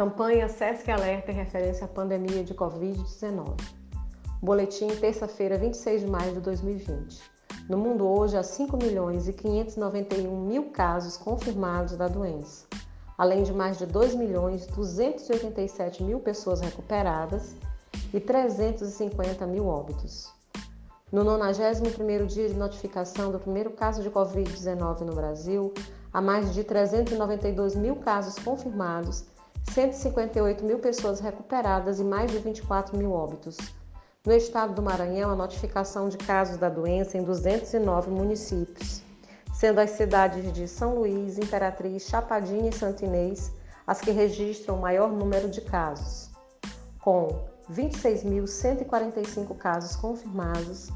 Campanha SESC Alerta em referência à pandemia de Covid-19. Boletim, terça-feira, 26 de maio de 2020. No mundo hoje, há 5 milhões e 591 mil casos confirmados da doença, além de mais de 2 milhões e 287 mil pessoas recuperadas e 350 mil óbitos. No 91º dia de notificação do primeiro caso de Covid-19 no Brasil, há mais de 392 mil casos confirmados, 158 mil pessoas recuperadas e mais de 24 mil óbitos. No estado do Maranhão, a notificação de casos da doença em 209 municípios, sendo as cidades de São Luís, Imperatriz, Chapadinha e Santinês as que registram o maior número de casos, com 26.145 casos confirmados,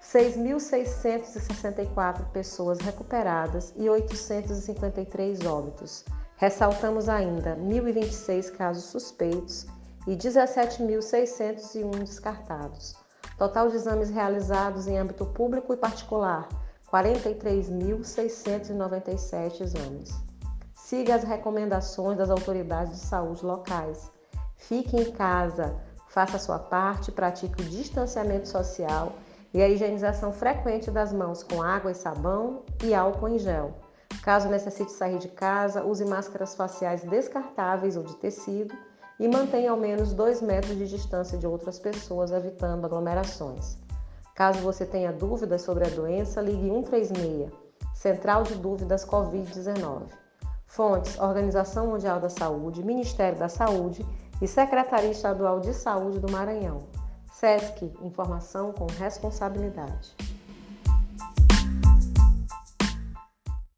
6.664 pessoas recuperadas e 853 óbitos. Ressaltamos ainda 1.026 casos suspeitos e 17.601 descartados. Total de exames realizados em âmbito público e particular: 43.697 exames. Siga as recomendações das autoridades de saúde locais. Fique em casa, faça a sua parte, pratique o distanciamento social e a higienização frequente das mãos com água e sabão e álcool em gel. Caso necessite sair de casa, use máscaras faciais descartáveis ou de tecido e mantenha ao menos 2 metros de distância de outras pessoas, evitando aglomerações. Caso você tenha dúvidas sobre a doença, ligue 136, Central de Dúvidas Covid-19. Fontes: Organização Mundial da Saúde, Ministério da Saúde e Secretaria Estadual de Saúde do Maranhão. SESC Informação com Responsabilidade.